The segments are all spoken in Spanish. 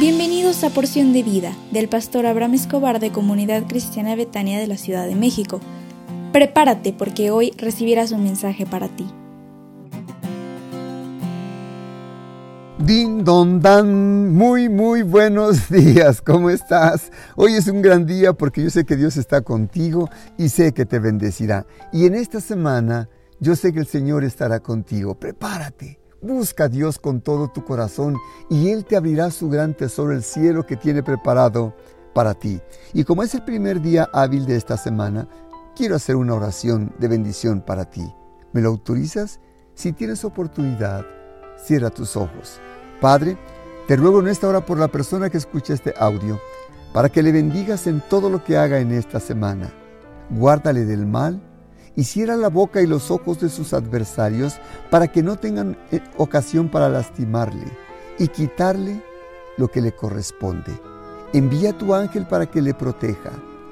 Bienvenidos a Porción de Vida del pastor Abraham Escobar de Comunidad Cristiana Betania de la Ciudad de México. Prepárate porque hoy recibirás un mensaje para ti. Din don dan, muy muy buenos días, ¿cómo estás? Hoy es un gran día porque yo sé que Dios está contigo y sé que te bendecirá. Y en esta semana yo sé que el Señor estará contigo. Prepárate. Busca a Dios con todo tu corazón y Él te abrirá su gran tesoro, el cielo que tiene preparado para ti. Y como es el primer día hábil de esta semana, quiero hacer una oración de bendición para ti. ¿Me lo autorizas? Si tienes oportunidad, cierra tus ojos. Padre, te ruego en esta hora por la persona que escucha este audio, para que le bendigas en todo lo que haga en esta semana. Guárdale del mal y cierra la boca y los ojos de sus adversarios para que no tengan eh, ocasión para lastimarle y quitarle lo que le corresponde. Envía a tu ángel para que le proteja,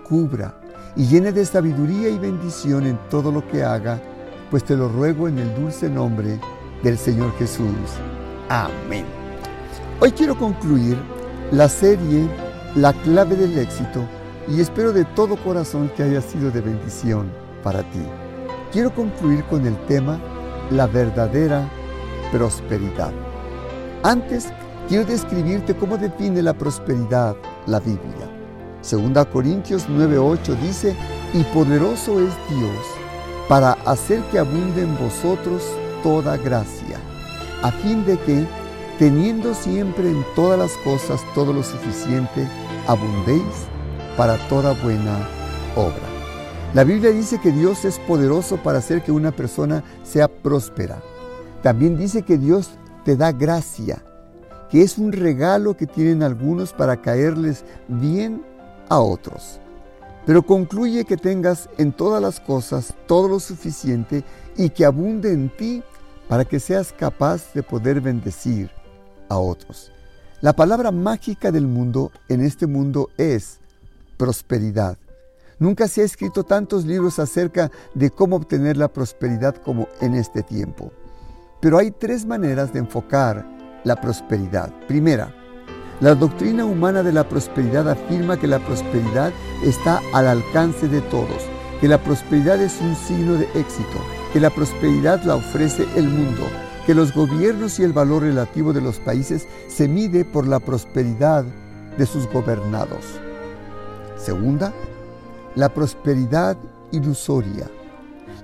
cubra y llene de sabiduría y bendición en todo lo que haga, pues te lo ruego en el dulce nombre del Señor Jesús. Amén. Hoy quiero concluir la serie La clave del éxito y espero de todo corazón que haya sido de bendición para ti. Quiero concluir con el tema la verdadera prosperidad. Antes, quiero describirte cómo define la prosperidad la Biblia. Segunda Corintios 9:8 dice, y poderoso es Dios para hacer que abunde en vosotros toda gracia, a fin de que, teniendo siempre en todas las cosas todo lo suficiente, abundéis para toda buena obra. La Biblia dice que Dios es poderoso para hacer que una persona sea próspera. También dice que Dios te da gracia, que es un regalo que tienen algunos para caerles bien a otros. Pero concluye que tengas en todas las cosas todo lo suficiente y que abunde en ti para que seas capaz de poder bendecir a otros. La palabra mágica del mundo en este mundo es prosperidad. Nunca se ha escrito tantos libros acerca de cómo obtener la prosperidad como en este tiempo. Pero hay tres maneras de enfocar la prosperidad. Primera, la doctrina humana de la prosperidad afirma que la prosperidad está al alcance de todos, que la prosperidad es un signo de éxito, que la prosperidad la ofrece el mundo, que los gobiernos y el valor relativo de los países se mide por la prosperidad de sus gobernados. Segunda, la prosperidad ilusoria.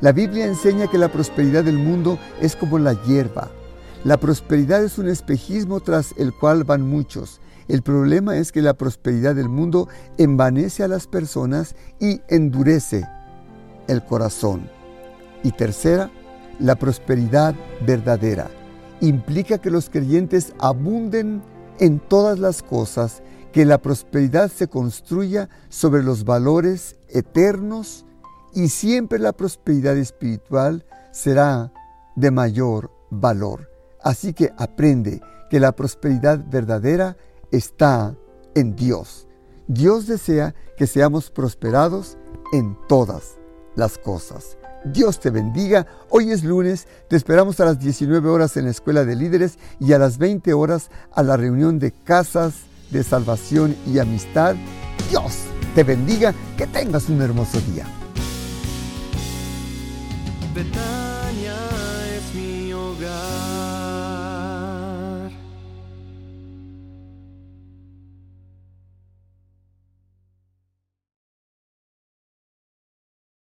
La Biblia enseña que la prosperidad del mundo es como la hierba. La prosperidad es un espejismo tras el cual van muchos. El problema es que la prosperidad del mundo envanece a las personas y endurece el corazón. Y tercera, la prosperidad verdadera. Implica que los creyentes abunden en todas las cosas que la prosperidad se construya sobre los valores eternos y siempre la prosperidad espiritual será de mayor valor. Así que aprende que la prosperidad verdadera está en Dios. Dios desea que seamos prosperados en todas las cosas. Dios te bendiga. Hoy es lunes. Te esperamos a las 19 horas en la Escuela de Líderes y a las 20 horas a la reunión de casas de salvación y amistad. Dios te bendiga, que tengas un hermoso día.